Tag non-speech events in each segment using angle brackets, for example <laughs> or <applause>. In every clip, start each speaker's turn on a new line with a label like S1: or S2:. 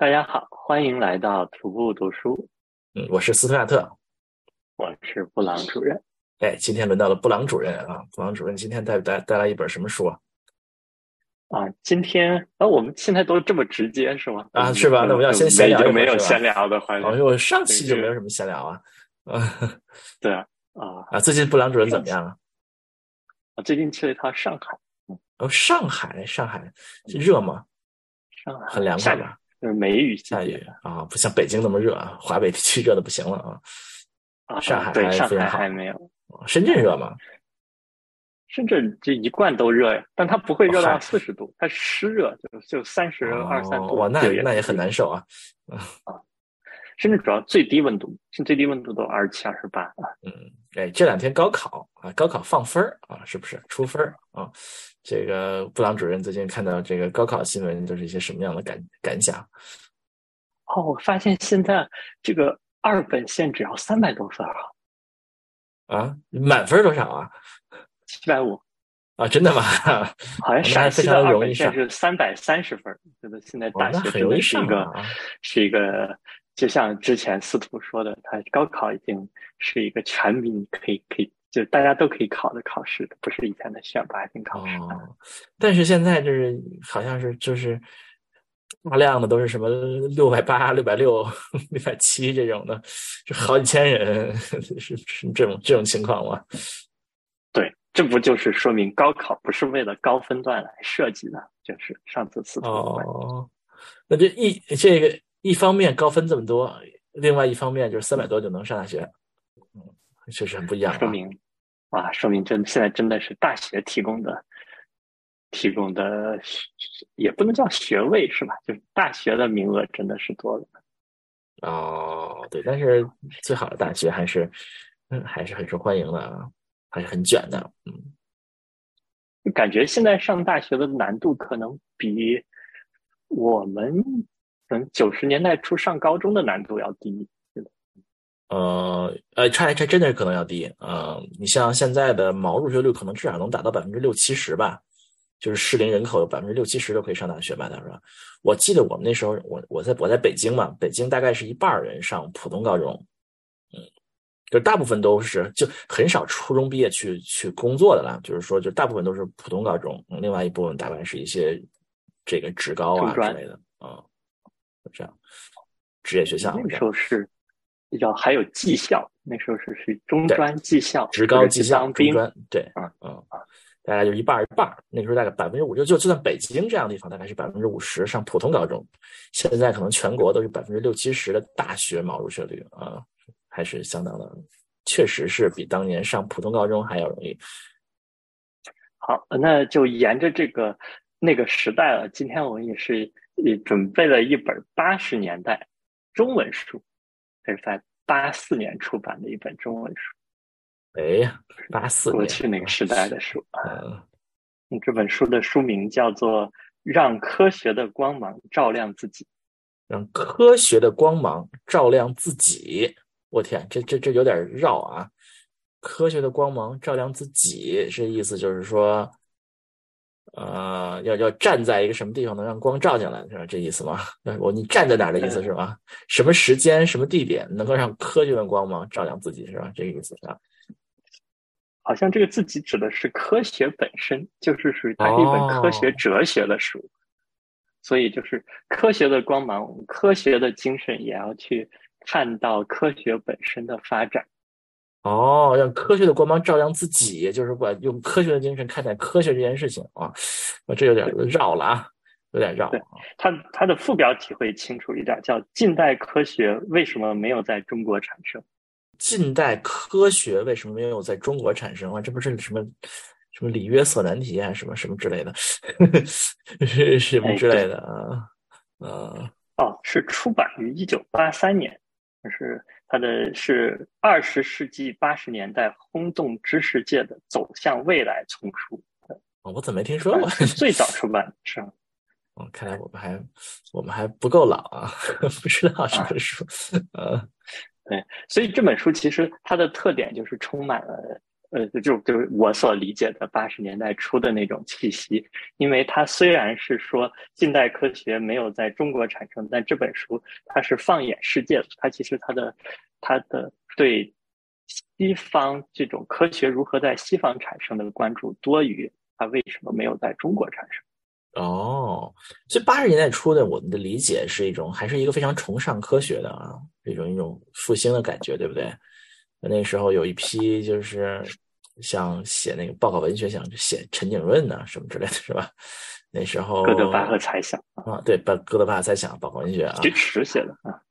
S1: 大家好，欢迎来到徒步读书。
S2: 嗯，我是斯图亚特，
S1: 我是布朗主任。
S2: 哎，今天轮到了布朗主任啊！布朗主任今天带带带来一本什么书啊？
S1: 啊，今天啊，我们现在都这么直接是吗？
S2: 啊，是吧？那我们要先闲聊，
S1: 没有闲聊的环节。
S2: 因为我上期就没有什么闲聊啊。
S1: 啊，<laughs> 对啊，啊
S2: 啊！最近布朗主任怎么样啊？
S1: 我最近去了一趟上海。
S2: 哦，上海，上海热吗？
S1: 上海
S2: 很凉快吧？
S1: 就是梅雨
S2: 下雨啊，不像北京那么热啊，华北地区热的不行了啊。
S1: 啊，
S2: 上海
S1: 对，上
S2: 海
S1: 还没有。
S2: 深圳热吗？
S1: 深圳这一贯都热呀，但它不会热到四十度，它湿热，就就三十二三度。
S2: 哇，那那也很难受啊。
S1: 啊，<laughs> 深圳主要最低温度，现最低温度都二十七、二十八啊。
S2: 嗯，哎，这两天高考啊，高考放分儿啊，是不是出分儿啊？这个布朗主任最近看到这个高考新闻，都是一些什么样的感感想？
S1: 哦，我发现现在这个二本线只要三百多分啊。
S2: 啊，满分多少啊？
S1: 七百五
S2: 啊，真的吗？<laughs>
S1: 好像
S2: 陕西的二本
S1: 线是三百三十分。觉得现在大学真的是一个，
S2: 啊、
S1: 是一个，就像之前司徒说的，他高考已经是一个全民可以可以，就大家都可以考的考试，不是以前的选拔性考试。
S2: 哦，但是现在就是好像是就是大量的都是什么六百八、六百六、<laughs> 六百七这种的，就好几千人，是是这种这种情况吗？<laughs>
S1: 对。这不就是说明高考不是为了高分段来设计的？就是上次司徒
S2: 哦，那这一这个一方面高分这么多，另外一方面就是三百多就能上大学，嗯，确实很不一样。
S1: 说明啊，说明真现在真的是大学提供的提供的也不能叫学位是吧？就是大学的名额真的是多了。
S2: 哦，对，但是最好的大学还是嗯还是很受欢迎的啊。还是很卷的，
S1: 嗯，感觉现在上大学的难度可能比我们嗯九十年代初上高中的难度要低，
S2: 呃呃，差差真的是可能要低，嗯，你像现在的毛入学率可能至少能达到百分之六七十吧，就是适龄人口有百分之六七十都可以上大学吧，他说，我记得我们那时候，我我在我在北京嘛，北京大概是一半人上普通高中。嗯就大部分都是，就很少初中毕业去去工作的了。就是说，就大部分都是普通高中，另外一部分大概是一些这个职高啊之类的啊，这样职业学校。
S1: 那时候是比较还有技校，那时候是是中专技校、
S2: 职高技校、
S1: 中
S2: 专。对，嗯嗯，大概就一半一半。那时候大概百分之五，就就就算北京这样的地方，大概是百分之五十上普通高中。现在可能全国都是百分之六七十的大学毛入学率啊。还是相当的，确实是比当年上普通高中还要容易。
S1: 好，那就沿着这个那个时代了。今天我们也是也准备了一本八十年代中文书，这是在八四年出版的一本中文书。
S2: 哎呀，八四
S1: 过去那个时代的书啊。这本书的书名叫做《让科学的光芒照亮自己》，
S2: 让科学的光芒照亮自己。我天，这这这有点绕啊！科学的光芒照亮自己，这意思就是说，呃，要要站在一个什么地方能让光照进来，是吧？这意思吗？我你站在哪儿的意思是吧？什么时间、什么地点能够让科学的光芒照亮自己，是吧？这个意思啊？
S1: 好像这个自己指的是科学本身，就是属于它是一本科学哲学的书，所以就是科学的光芒、科学的精神也要去。看到科学本身的发展，
S2: 哦，让科学的光芒照亮自己，就是管用科学的精神看待科学这件事情啊，我这有点绕了啊，有点绕。
S1: 对，它它的副标题会清楚一点，叫“近代科学为什么没有在中国产生”。
S2: 近代科学为什么没有在中国产生啊？这不是什么什么里约瑟难题啊，什么什么之类的，<laughs> 什么之类的啊？呃，
S1: 哦，是出版于一九八三年。就是它的是二十世纪八十年代轰动知识界的走向未来丛书。
S2: 哦，我怎么没听说过？
S1: 最早出版是吗？<laughs>
S2: 哦，看来我们还我们还不够老啊，<laughs> 不知道这本书。呃，
S1: 对，所以这本书其实它的特点就是充满了呃，就就是我所理解的八十年代初的那种气息。因为它虽然是说近代科学没有在中国产生，但这本书它是放眼世界的，它其实它的它的对西方这种科学如何在西方产生的关注多于它为什么没有在中国产生。
S2: 哦，所以八十年代初的我们的理解是一种，还是一个非常崇尚科学的啊，一种一种复兴的感觉，对不对？那时候有一批就是想写那个报告文学，想写陈景润呐什么之类的是吧？那时候
S1: 哥德巴赫猜想
S2: 啊，对，把哥德巴赫猜想报告文学啊，
S1: 徐迟写的啊，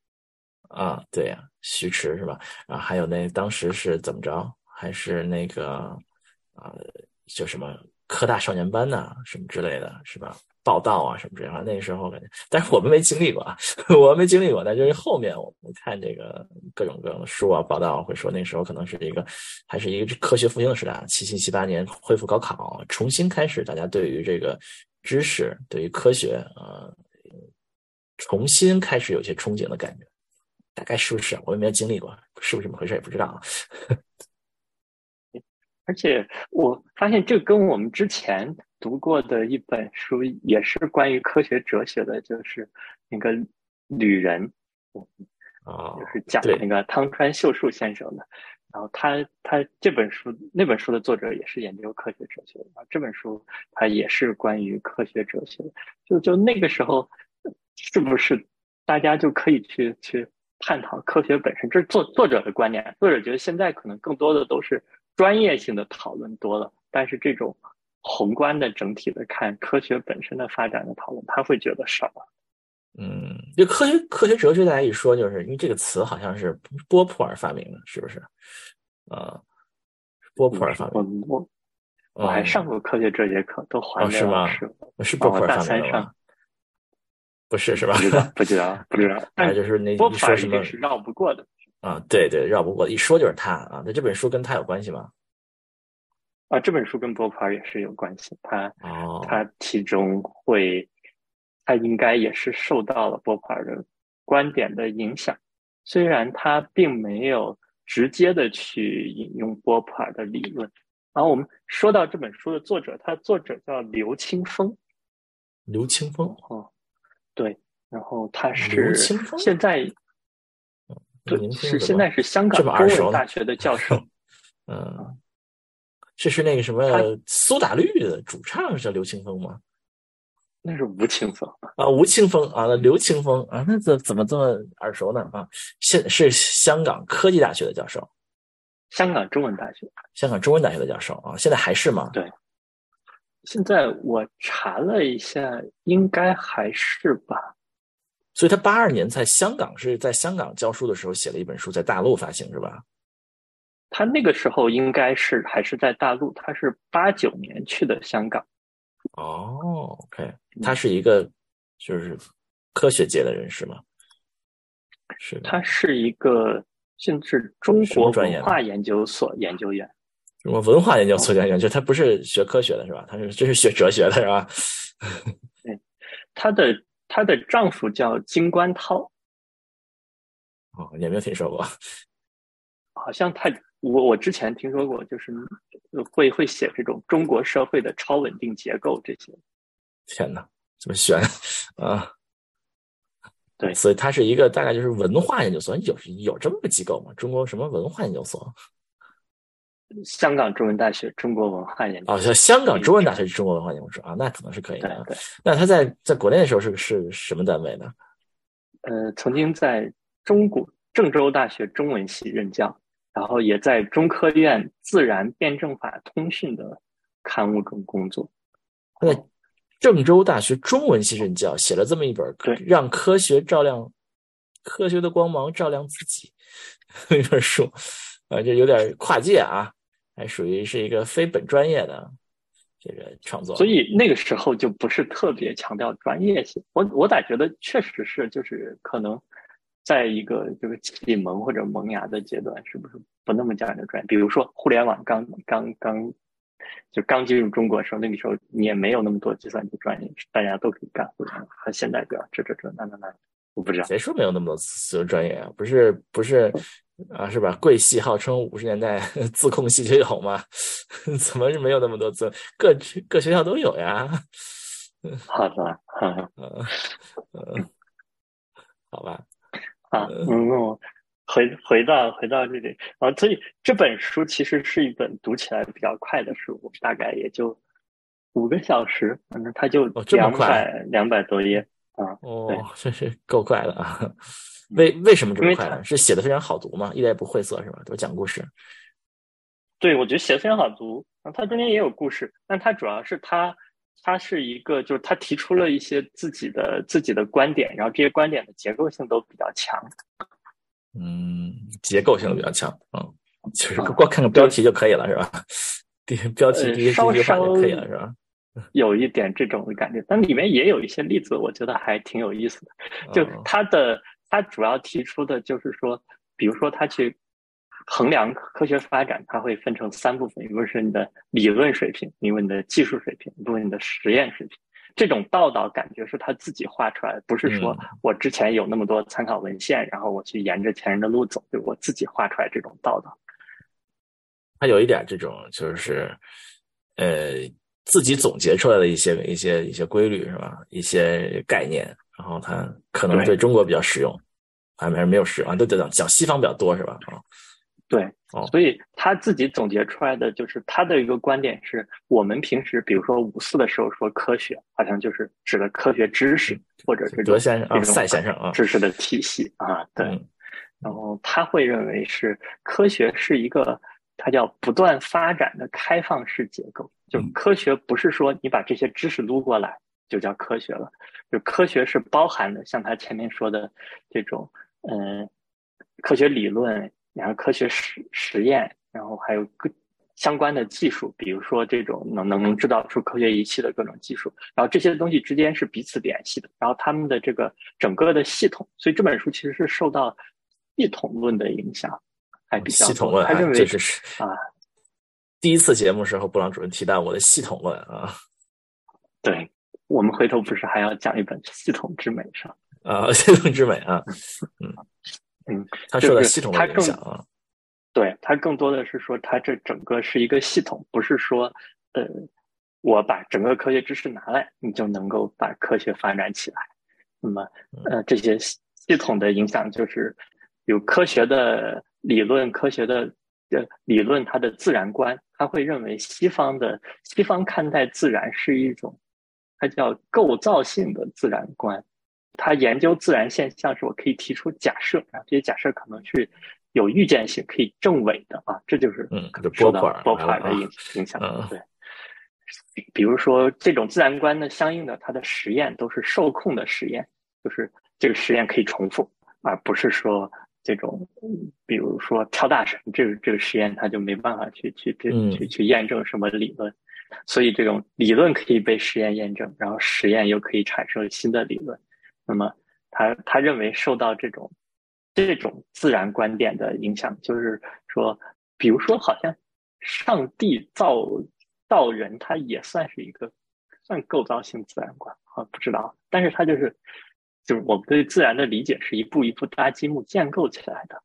S2: 啊，对呀，徐迟是吧？啊，还有那当时是怎么着？还是那个啊，叫什么？科大少年班呐，什么之类的是吧？报道啊，什么之类的。那时候感觉，但是我们没经历过啊，<laughs> 我没经历过。但就是后面我们看这个各种各样的书啊、报道，会说那时候可能是一个，还是一个科学复兴的时代。七七七八年恢复高考，重新开始，大家对于这个知识、对于科学啊，重新开始有些憧憬的感觉。大概是不是？我也没有经历过，是不是这么回事也不知道。
S1: 而且我发现，这跟我们之前读过的一本书也是关于科学哲学的，就是那个《旅人》，
S2: 啊，
S1: 就是讲那个汤川秀树先生的。然后他他这本书那本书的作者也是研究科学哲学的，这本书他也是关于科学哲学的。就就那个时候，是不是大家就可以去去探讨科学本身？这是作作者的观点。作者觉得现在可能更多的都是。专业性的讨论多了，但是这种宏观的整体的看科学本身的发展的讨论，他会觉得少了。
S2: 嗯，就科学科学哲学，大家一说，就是因为这个词好像是波普尔发明的，是不是？啊，波普尔发明。
S1: 我我还上过科学哲学课，都还
S2: 是吗？
S1: 是
S2: 是波普尔发明的吗？不是是吧？
S1: 不知道不知道不知道。
S2: 但 <laughs> 就是那
S1: 波普尔是绕不过的。
S2: 啊，对对，绕不过，一说就是他啊。那这本书跟他有关系吗？
S1: 啊，这本书跟波普尔也是有关系。他
S2: 哦，
S1: 他其中会，他应该也是受到了波普尔的观点的影响。虽然他并没有直接的去引用波普尔的理论。然后我们说到这本书的作者，他作者叫刘清风。
S2: 刘清风
S1: 哦，对，然后他是现在。对，是现在是香港中文大学的教授。<laughs>
S2: 嗯，这是那个什么苏打绿的主唱是叫刘青峰吗？
S1: 那是吴青峰
S2: 啊，吴青峰啊，那刘青峰啊，那怎怎么这么耳熟呢？啊，现是香港科技大学的教授，
S1: 香港中文大学，
S2: 香港中文大学的教授啊，现在还是吗？
S1: 对，现在我查了一下，应该还是吧。
S2: 所以他八二年在香港是在香港教书的时候写了一本书，在大陆发行是吧？
S1: 他那个时候应该是还是在大陆，他是八九年去的香港。
S2: 哦，OK，他是一个就是科学界的人士吗？是，
S1: 他是一个甚至中国文化研究所研究员。
S2: 什么文化研究所研究员，就他不是学科学的是吧？他是这是学哲学的是吧？
S1: 对，他的。她的丈夫叫金观涛，
S2: 哦，也没有听说过？
S1: 好像他，我我之前听说过，就是会会写这种中国社会的超稳定结构这些。
S2: 天哪，这么悬啊！
S1: 对，
S2: 所以它是一个大概就是文化研究所，有有这么个机构吗？中国什么文化研究所？
S1: 香港中文大学中国文化研究
S2: 哦，叫香港中文大学中国文化研究所啊，那可能是可以的。
S1: 对，
S2: 那他在在国内的时候是是什么单位呢？
S1: 呃，曾经在中国郑州大学中文系任教，然后也在中科院自然辩证法通讯的刊物中工作。
S2: 他在郑州大学中文系任教，写了这么一本
S1: 对
S2: 让科学照亮科学的光芒照亮自己 <laughs> 一本书啊，这有点跨界啊。还属于是一个非本专业的这个创作，
S1: 所以那个时候就不是特别强调专业性。我我咋觉得确实是，就是可能在一个这个启蒙或者萌芽的阶段，是不是不那么讲究专业？比如说互联网刚刚刚就刚进入中国的时候，那个时候你也没有那么多计算机专业，大家都可以干互联网。和现在比这这这那那那，我不知道
S2: 谁说没有那么多词专业啊？不是不是。啊，是吧？贵系号称五十年代 <laughs> 自控系就有嘛？<laughs> 怎么是没有那么多自？各各学校都有呀。
S1: 好的，<laughs>
S2: 嗯嗯，好吧。
S1: 啊，嗯，回回到回到这里啊，所以这本书其实是一本读起来比较快的书，大概也就五个小时，反正它就两百两百多页啊。
S2: 哦，这是够快的啊。为为什么这么快呢？是写的非常好读吗？一点也不晦涩是吧？都是讲故事。
S1: 对，我觉得写的非常好读。它中间也有故事，但它主要是它，它是一个，就是它提出了一些自己的自己的观点，然后这些观点的结构性都比较强。
S2: 嗯，结构性比较强。嗯，就是光看个标题就可以了，是吧？<laughs> 第标题第一句话就可以了，是吧？<laughs>
S1: 有一点这种的感觉，但里面也有一些例子，我觉得还挺有意思的。就他的。他主要提出的就是说，比如说他去衡量科学发展，他会分成三部分：一个是你的理论水平，一个你的技术水平，一个你的实验水平。这种道道感觉是他自己画出来的，不是说我之前有那么多参考文献，然后我去沿着前人的路走，就我自己画出来这种道道。
S2: 他有一点这种，就是呃，自己总结出来的一些一些一些规律是吧？一些概念。然后他可能对中国比较实用，还没没有实用啊，都讲讲西方比较多是吧？啊，
S1: 对，所以他自己总结出来的就是他的一个观点是：我们平时比如说五四的时候说科学，好像就是指的科学知识或者是德
S2: 先生啊，赛先生啊，
S1: 知识的体系啊，对。然后他会认为是科学是一个，它叫不断发展的开放式结构，就科学不是说你把这些知识撸过来。就叫科学了，就科学是包含的，像他前面说的这种，嗯，科学理论，然后科学实实验，然后还有各相关的技术，比如说这种能能能制造出科学仪器的各种技术，然后这些东西之间是彼此联系的，然后他们的这个整个的系统，所以这本书其实是受到系统论的影响，还比较
S2: 系统论，
S1: 他认为
S2: 这是啊，第一次节目时候，布朗主任提到我的系统论啊，
S1: 对。我们回头不是还要讲一本《系统之美》上
S2: 啊，《系统之美》啊，嗯
S1: 嗯，
S2: 他受到系统的影响啊，
S1: 对他更多的是说，他这整个是一个系统，不是说呃，我把整个科学知识拿来，你就能够把科学发展起来。那么呃，这些系统的影响就是有科学的理论，科学的呃理论，它的自然观，他会认为西方的西方看待自然是一种。它叫构造性的自然观，它研究自然现象时，我可以提出假设啊，这些假设可能是有预见性、可以证伪的啊，这就是
S2: 嗯，
S1: 受到波普尔的影影响。对，比如说这种自然观的相应的，它的实验都是受控的实验，就是这个实验可以重复，而不是说这种，比如说跳大神这个这个实验，它就没办法去去去去验证什么理论。所以，这种理论可以被实验验证，然后实验又可以产生新的理论。那么，他他认为受到这种这种自然观点的影响，就是说，比如说，好像上帝造造人，他也算是一个算构造性自然观啊，不知道。但是，他就是就是我们对自然的理解是一步一步搭积木建构起来的。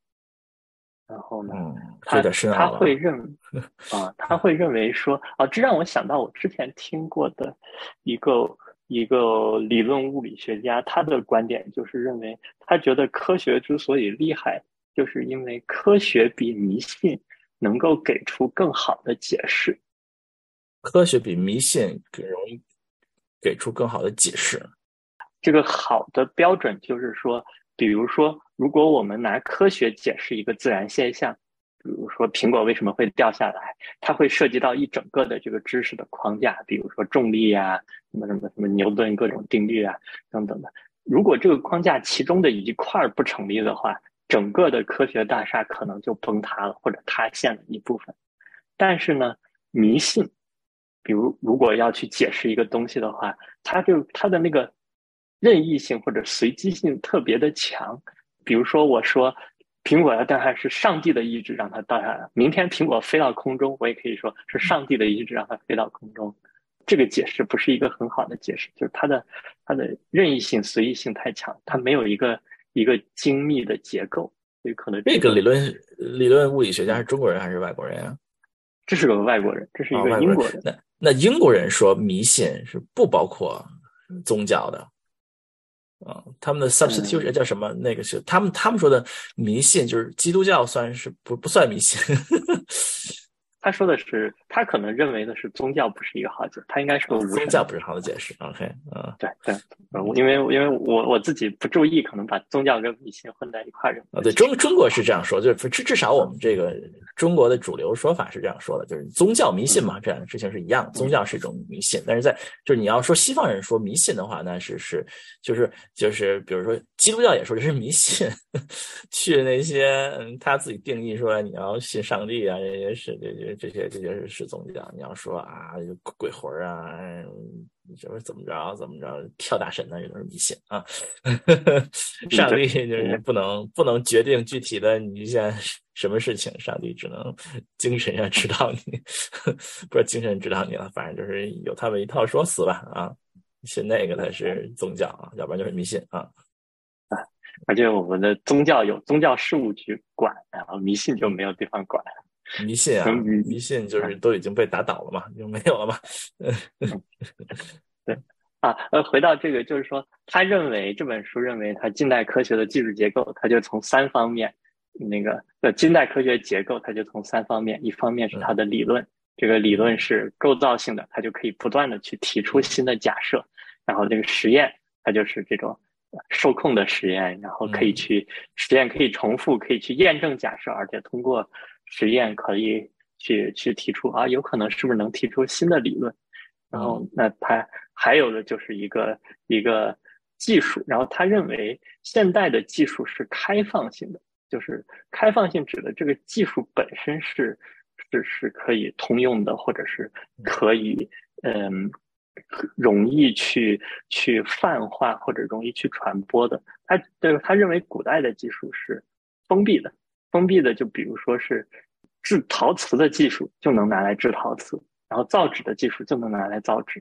S1: 然后呢，他他会认 <laughs> 啊，他会认为说啊，这让我想到我之前听过的一个一个理论物理学家，他的观点就是认为，他觉得科学之所以厉害，就是因为科学比迷信能够给出更好的解释。
S2: 科学比迷信更容易给出更好的解释。
S1: 这个好的标准就是说。比如说，如果我们拿科学解释一个自然现象，比如说苹果为什么会掉下来，它会涉及到一整个的这个知识的框架，比如说重力啊，什么什么什么牛顿各种定律啊等等的。如果这个框架其中的一块不成立的话，整个的科学大厦可能就崩塌了或者塌陷了一部分。但是呢，迷信，比如如果要去解释一个东西的话，它就它的那个。任意性或者随机性特别的强，比如说我说苹果要掉下来是上帝的意志让它掉下来，明天苹果飞到空中，我也可以说是上帝的意志让它飞到空中。这个解释不是一个很好的解释，就是它的它的任意性、随意性太强，它没有一个一个精密的结构。所以可能
S2: 这个理论理论物理学家是中国人还是外国人啊？
S1: 这是个外国人，这是一个英国人。
S2: 那那英国人说迷信是不包括宗教的。啊，他们的 substitution 叫什么？那个是他们他们说的迷信，就是基督教算是不不算迷信。
S1: 他说的是，他可能认为的是宗教不是一个好解，他应该说
S2: 宗教不是好的解释。OK，嗯，
S1: 对对，因为因为我我自己不注意，可能把宗教跟迷信混在一块儿。
S2: 啊，对中中国是这样说，就是至至少我们这个中国的主流说法是这样说的，就是宗教迷信嘛，这样的事情是一样，宗教是一种迷信。但是在就是你要说西方人说迷信的话，那是是就是就是比如说基督教也说这是迷信，<laughs> 去那些嗯他自己定义说你要信上帝啊，这些是这些。这些这些是是宗教，你要说啊，鬼魂啊，什么怎么着怎么着跳大神呢，也都是迷信啊。上帝就是不能不能决定具体的你现在什么事情，上帝只能精神上指导你，<laughs> 不是精神指导你了，反正就是有他们一套说辞吧啊。是那个才是宗教啊，要不然就是迷信啊。
S1: 啊，而且我们的宗教有宗教事务局管，然后迷信就没有地方管。
S2: 迷信啊，迷信就是都已经被打倒了嘛，就没有了嘛。<laughs>
S1: 对啊，呃，回到这个，就是说，他认为这本书认为，他近代科学的技术结构，他就从三方面，那个呃，近代科学结构，它就从三方面，一方面是它的理论，这个理论是构造性的，它就可以不断的去提出新的假设，然后这个实验，它就是这种受控的实验，然后可以去实验可以重复，可以去验证假设，而且通过。实验可以去去提出啊，有可能是不是能提出新的理论？然后那他还有的就是一个一个技术，然后他认为现代的技术是开放性的，就是开放性指的这个技术本身是是是可以通用的，或者是可以嗯容易去去泛化或者容易去传播的。他对他认为古代的技术是封闭的。封闭的，就比如说是制陶瓷的技术就能拿来制陶瓷，然后造纸的技术就能拿来造纸，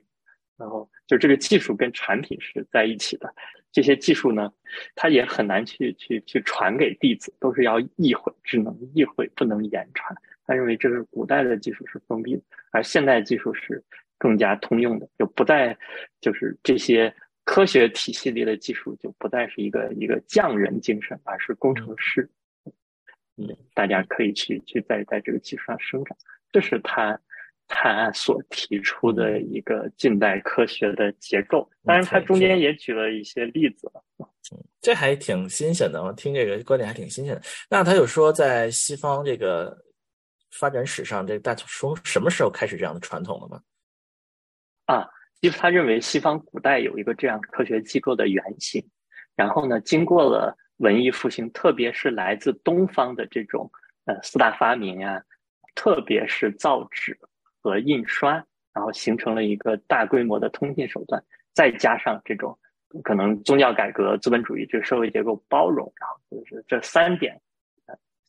S1: 然后就这个技术跟产品是在一起的。这些技术呢，它也很难去去去传给弟子，都是要意会，只能意会，不能言传。他认为这是古代的技术是封闭的，而现代技术是更加通用的，就不再就是这些科学体系里的技术就不再是一个一个匠人精神，而是工程师。嗯，大家可以去去在在这个基础上生长，这是他他所提出的一个近代科学的结构。当然，他中间也举了一些例子。
S2: 嗯，<laughs> 这还挺新鲜的，我听这个观点还挺新鲜的。那他有说，在西方这个发展史上，这大从什么时候开始这样的传统了吗？
S1: 啊，其实他认为西方古代有一个这样科学机构的原型，然后呢，经过了。文艺复兴，特别是来自东方的这种呃四大发明啊，特别是造纸和印刷，然后形成了一个大规模的通信手段，再加上这种可能宗教改革、资本主义这个社会结构包容，然后就是这三点，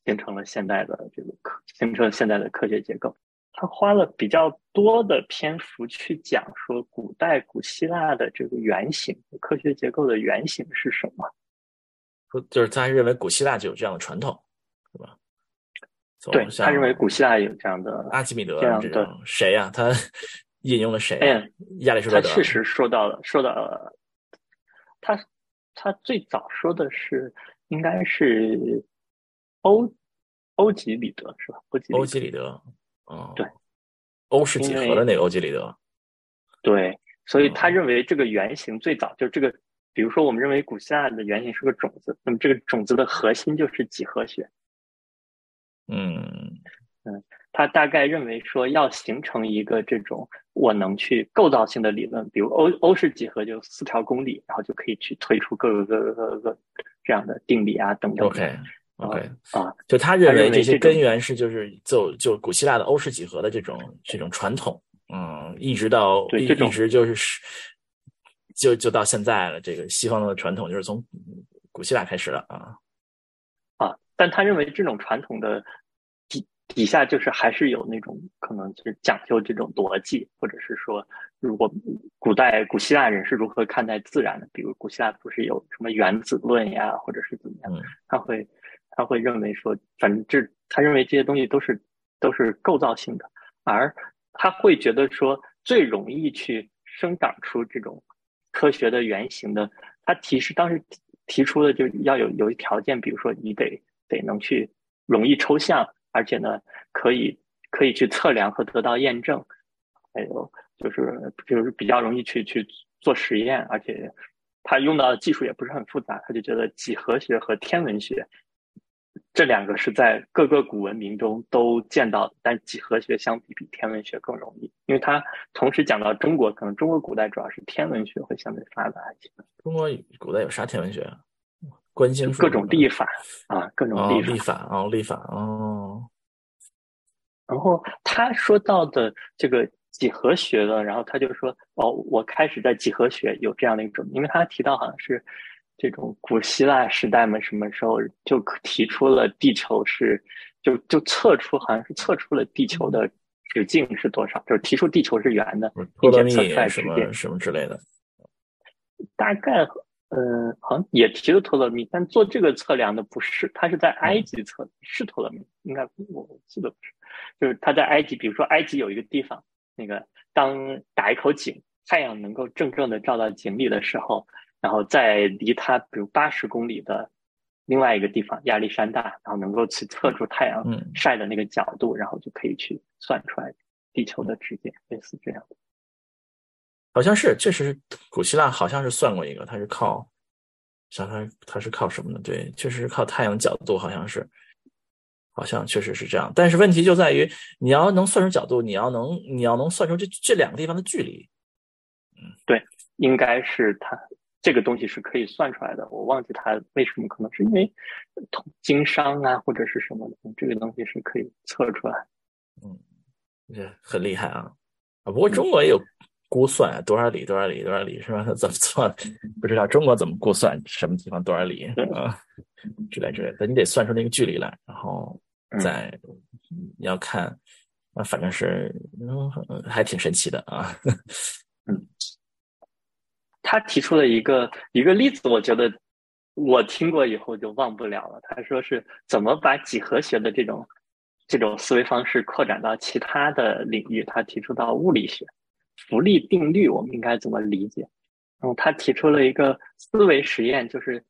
S1: 形成了现代的这个科，形成了现在的科学结构。他花了比较多的篇幅去讲说，古代古希腊的这个原型，科学结构的原型是什么。
S2: 就是他认为古希腊就有这样的传统，是吧？
S1: 对他认为古希腊有这样的
S2: 阿基米德
S1: 这样的
S2: 谁呀？他 <laughs> 引用了谁？亚里士多德。
S1: 他确实说到了，说到了他他最早说的是应该是欧欧几里德是吧？欧几
S2: 欧几里德，哦，
S1: 对，
S2: 欧式几何的那个欧几里德。
S1: 对，所以他认为这个原型最早就这个。比如说，我们认为古希腊的原型是个种子，那么这个种子的核心就是几何学。
S2: 嗯
S1: 嗯，他大概认为说，要形成一个这种我能去构造性的理论，比如欧欧式几何就四条公理，然后就可以去推出各个各个各个这样的定理啊等等。
S2: OK OK
S1: 啊，
S2: 就他认为这些根源是就是就就古希腊的欧式几何的这种这种传统，嗯，一直到一一直就是。就就到现在了，这个西方的传统就是从古希腊开始的啊。
S1: 啊！但他认为这种传统的底底下就是还是有那种可能就是讲究这种逻辑，或者是说，如果古代古希腊人是如何看待自然的，比如古希腊不是有什么原子论呀，或者是怎么样，他会他会认为说，反正这他认为这些东西都是都是构造性的，而他会觉得说，最容易去生长出这种科学的原型的，他提示当时提出的就要有有一条件，比如说你得得能去容易抽象，而且呢可以可以去测量和得到验证，还有就是就是比较容易去去做实验，而且他用到的技术也不是很复杂，他就觉得几何学和天文学。这两个是在各个古文明中都见到，但几何学相比比天文学更容易，因为它同时讲到中国，可能中国古代主要是天文学会相对发达一些。
S2: 中国古代有啥天文学？观星
S1: 各种历法啊，各种历
S2: 历法哦，历法哦。
S1: 然后他说到的这个几何学的，然后他就说哦，我开始在几何学有这样的一种，因为他提到好像是。这种古希腊时代嘛，什么时候就提出了地球是，就就测出好像是测出了地球的直径是多少，就是提出地球是圆的，并且测出来
S2: 什么什么之类的。
S1: 大概呃，好像也提了托勒密，但做这个测量的不是他，是在埃及测是托勒密，应该我记得不是，就是他在埃及，比如说埃及有一个地方，那个当打一口井，太阳能够正正的照到井里的时候。然后在离它比如八十公里的另外一个地方亚历山大，然后能够去测出太阳晒的那个角度，然后就可以去算出来地球的直径，类似这样的。
S2: 好像是，确实，古希腊好像是算过一个，它是靠，想它它是靠什么呢？对，确实是靠太阳角度，好像是，好像确实是这样。但是问题就在于，你要能算出角度，你要能你要能算出这这两个地方的距离。
S1: 嗯，对，应该是它。这个东西是可以算出来的，我忘记它为什么，可能是因为通经商啊，或者是什么的，这个东西是可以测出来。
S2: 嗯，这很厉害啊！啊，不过中国也有估算，多少里多少里多少里是吧？<laughs> 怎么算？不知道中国怎么估算什么地方多少里啊？之类之类的，你得算出那个距离来，然后再你要看，啊，反正是嗯，还挺神奇的啊。<laughs>
S1: 嗯。他提出了一个一个例子，我觉得我听过以后就忘不了了。他说是怎么把几何学的这种这种思维方式扩展到其他的领域。他提出到物理学，浮力定律我们应该怎么理解？然后他提出了一个思维实验，就是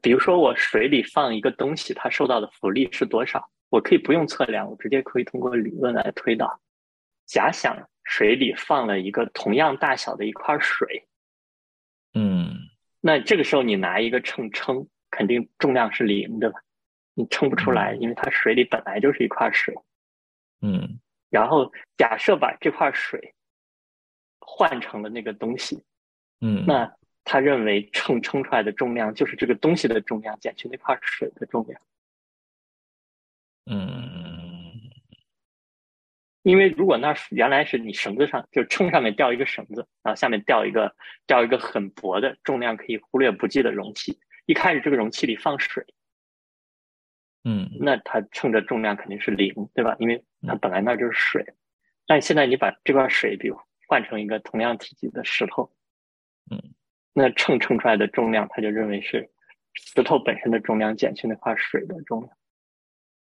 S1: 比如说我水里放一个东西，它受到的浮力是多少？我可以不用测量，我直接可以通过理论来推导。假想水里放了一个同样大小的一块水。
S2: 嗯，
S1: 那这个时候你拿一个秤称，肯定重量是零，对吧？你称不出来，因为它水里本来就是一块水。
S2: 嗯，
S1: 然后假设把这块水换成了那个东西，
S2: 嗯，
S1: 那他认为秤称出来的重量就是这个东西的重量减去那块水的重量。
S2: 嗯。
S1: 因为如果那原来是你绳子上就秤上面吊一个绳子，然后下面吊一个吊一个很薄的重量可以忽略不计的容器，一开始这个容器里放水，
S2: 嗯，
S1: 那它称的重量肯定是零，对吧？因为它本来那就是水。但现在你把这块水，比如换成一个同样体积的石头，
S2: 嗯，
S1: 那秤称出来的重量，它就认为是石头本身的重量减去那块水的重量。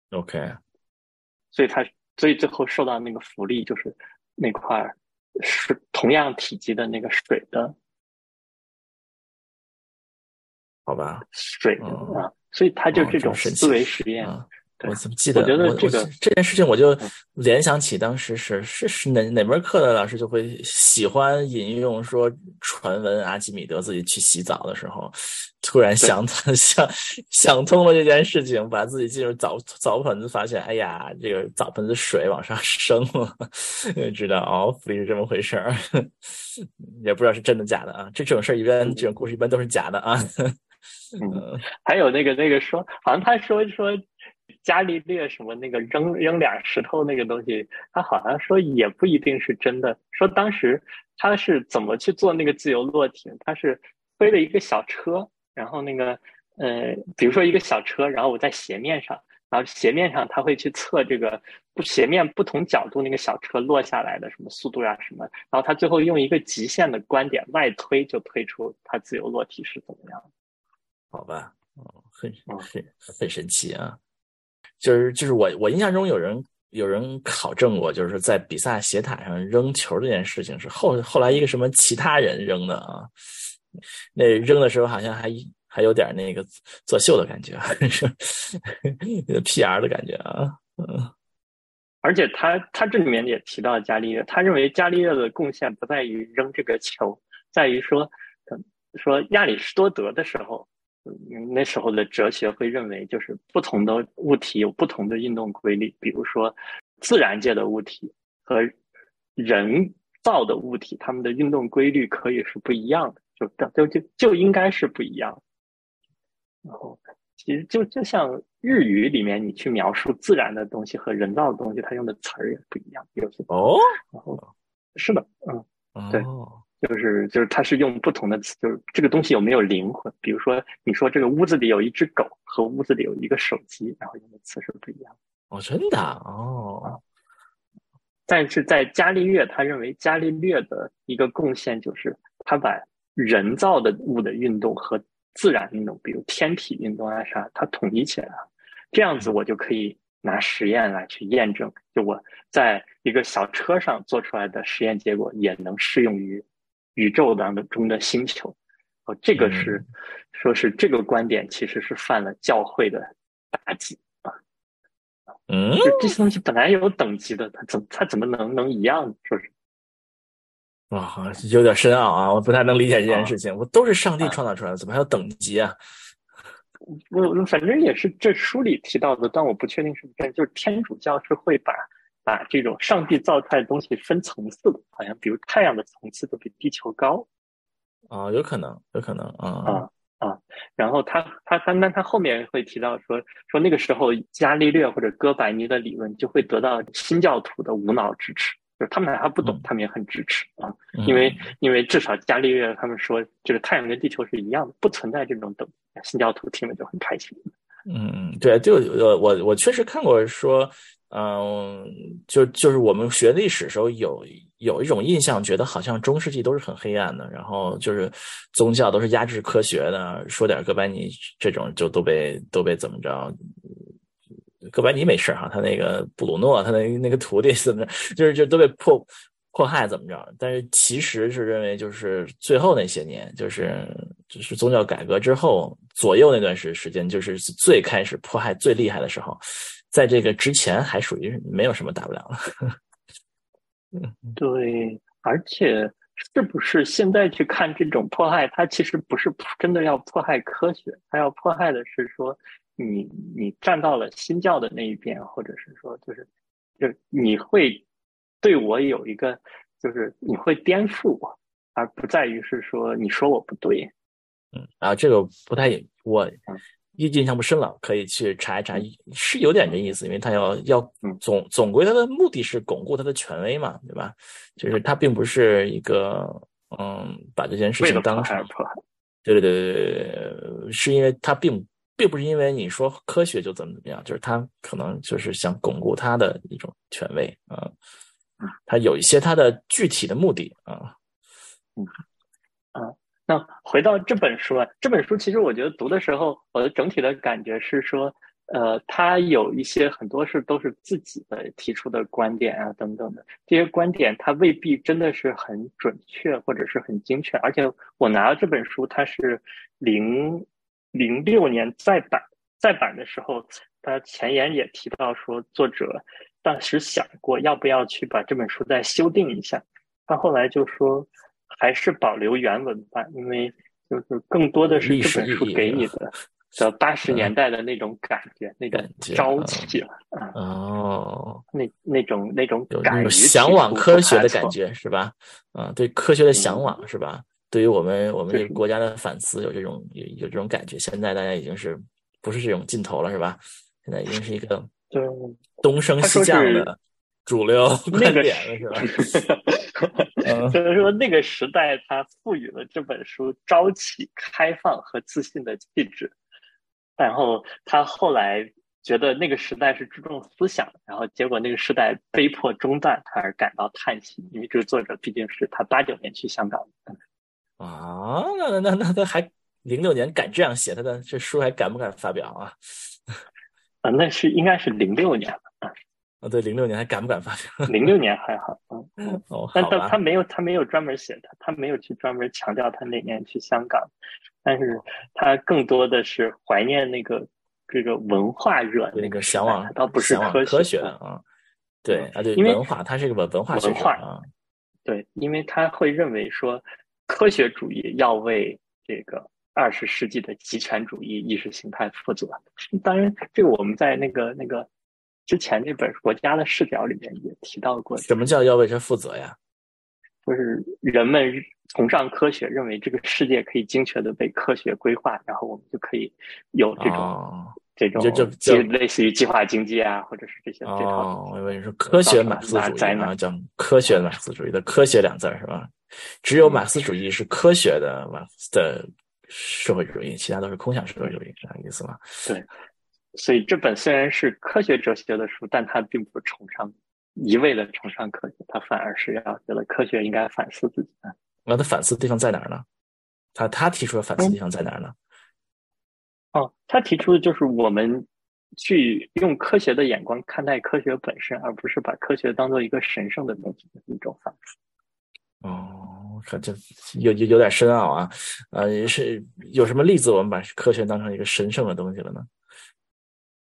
S2: OK，
S1: 所以它。所以最后受到那个浮力就是那块是同样体积的那个水的，
S2: 好吧？
S1: 水的啊，所以它就这种思维实验。
S2: 我怎么记得？
S1: 我觉得这个
S2: 这件事情，我就联想起当时是是是哪哪门课的老师就会喜欢引用说传闻，阿基米德自己去洗澡的时候，突然想 <laughs> 想想通了这件事情，把自己进入澡澡盆子，发现哎呀，这个澡盆子水往上升了，<laughs> 知道哦，浮力是这么回事儿，<laughs> 也不知道是真的假的啊。这种事儿一般这种故事一般都是假的啊。
S1: 嗯，还有那个那个说，好像他说说。伽利略什么那个扔扔俩石头那个东西，他好像说也不一定是真的。说当时他是怎么去做那个自由落体？他是推了一个小车，然后那个呃，比如说一个小车，然后我在斜面上，然后斜面上他会去测这个不斜面不同角度那个小车落下来的什么速度呀什么，然后他最后用一个极限的观点外推，就推出他自由落体是怎么样。
S2: 好吧，哦，很很很神奇啊。就是就是我我印象中有人有人考证过，就是在比萨斜塔上扔球这件事情是后后来一个什么其他人扔的啊？那扔的时候好像还还有点那个作秀的感觉，<laughs> 是 PR 的感觉啊。嗯，
S1: 而且他他这里面也提到伽利略，他认为伽利略的贡献不在于扔这个球，在于说说亚里士多德的时候。那时候的哲学会认为，就是不同的物体有不同的运动规律。比如说，自然界的物体和人造的物体，它们的运动规律可以是不一样的，就就就就应该是不一样。然后，其实就就像日语里面，你去描述自然的东西和人造的东西，它用的词儿也不一样。有些
S2: 哦，
S1: 然后是的，嗯，对。就是就是，它是用不同的词，就是这个东西有没有灵魂？比如说，你说这个屋子里有一只狗，和屋子里有一个手机，然后用的词是不一样。
S2: 哦，真的哦。
S1: 但是在伽利略，他认为伽利略的一个贡献就是他把人造的物的运动和自然运动，比如天体运动啊啥，他统一起来了。这样子，我就可以拿实验来去验证，就我在一个小车上做出来的实验结果，也能适用于。宇宙当中的星球，哦，这个是，说是这个观点其实是犯了教会的大忌啊，
S2: 嗯，
S1: 这些东西本来有等级的，它怎它怎么能能一样？说是，
S2: 哇，有点深奥啊，我不太能理解这件事情。我都是上帝创造出来的，怎么还有等级啊？
S1: 我反正也是这书里提到的，但我不确定是不是，就是天主教是会把。把这种上帝造出来的东西分层次的，好像比如太阳的层次都比地球高，
S2: 啊，有可能，有可能，啊
S1: 啊啊！然后他他他那他后面会提到说说那个时候伽利略或者哥白尼的理论就会得到新教徒的无脑支持，就是他们哪怕不懂，他们也很支持啊，因为因为至少伽利略他们说这个太阳跟地球是一样的，不存在这种等，新教徒听了就很开心。
S2: 嗯，对，就我我我确实看过说。嗯，就就是我们学历史时候有有一种印象，觉得好像中世纪都是很黑暗的，然后就是宗教都是压制科学的，说点哥白尼这种就都被都被怎么着？哥白尼没事哈，他那个布鲁诺他那那个徒弟怎么着，就是就都被迫迫害怎么着？但是其实是认为就是最后那些年，就是就是宗教改革之后左右那段时时间，就是最开始迫害最厉害的时候。在这个之前还属于没有什么大不了的，
S1: 嗯，<laughs> 对，而且是不是现在去看这种迫害，它其实不是真的要迫害科学，它要迫害的是说你你站到了新教的那一边，或者是说就是就你会对我有一个就是你会颠覆我，而不在于是说你说我不对，
S2: 嗯啊，这个不太我。印印象不深了，可以去查一查，是有点这意思，因为他要要总总归他的目的是巩固他的权威嘛，对吧？就是他并不是一个嗯，把这件事情当成对对对对对，是因为他并并不是因为你说科学就怎么怎么样，就是他可能就是想巩固他的一种权威啊，他有一些他的具体的目的啊，
S1: 嗯啊。那回到这本书啊，这本书其实我觉得读的时候，我的整体的感觉是说，呃，它有一些很多是都是自己的提出的观点啊等等的，这些观点它未必真的是很准确或者是很精确。而且我拿到这本书，它是零零六年再版再版的时候，它前言也提到说，作者当时想过要不要去把这本书再修订一下，他后来就说。还是保留原文吧，因为就是更多的是这本书给你的的八十年代的那种感觉，那种朝气啊，
S2: 哦，
S1: 那那种那种
S2: 那种向往科学的感觉是吧？啊，对科学的向往是吧？对于我们我们这个国家的反思有这种有有这种感觉。现在大家已经是不是这种劲头了是吧？现在已经是一个东升西降的。主流 <laughs> 观点了是吧？
S1: 所 <laughs> 以说那个时代，他赋予了这本书朝气、开放和自信的气质。然后他后来觉得那个时代是注重思想，然后结果那个时代被迫中断，他而感到叹息。因为这个作者毕竟是他八九年去香港的
S2: 啊，那那那他还零六年敢这样写，他的这书还敢不敢发表啊？
S1: 啊，那是应该是零六年
S2: 啊。啊，对，零六年还敢不敢发表？<laughs>
S1: 零六年还好，
S2: 嗯，哦，
S1: 但他他没有他没有专门写他，他没有去专门强调他那年去香港，但是他更多的是怀念那个这个文化热
S2: 那个向往，
S1: 倒不是
S2: 科
S1: 学
S2: 的啊。对啊，对，
S1: 因为
S2: 文化，他是一个文文化
S1: 文化
S2: 啊。
S1: 对，因为他会认为说，科学主义要为这个二十世纪的极权主义意识形态负责。当然，这个我们在那个那个之前那本《国家的视角》里面也提到过。
S2: 什么叫要为谁负责呀？
S1: 就是人们崇尚科学，认为这个世界可以精确的被科学规划，然后我们就可以有这种。这种
S2: 就
S1: 就类似于计划经济啊，或者是这些这
S2: 套。我以为你说科学马克思主义啊，叫科学马克思主义的“科学”两字是吧？只有马克思主义是科学的马克思的社会主义，其他都是空想社会主义，这样意思吗？
S1: 对。所以这本虽然是科学哲学的书，但它并不崇尚一味的崇尚科学，它反而是要觉得科学应该反思自己。
S2: 那他反思的地方在哪儿呢？他他提出的反思地方在哪儿呢？
S1: 哦，他提出的就是我们去用科学的眼光看待科学本身，而不是把科学当做一个神圣的东西的一种方式。
S2: 哦，看这有有有点深奥啊，呃，是有什么例子我们把科学当成一个神圣的东西了呢？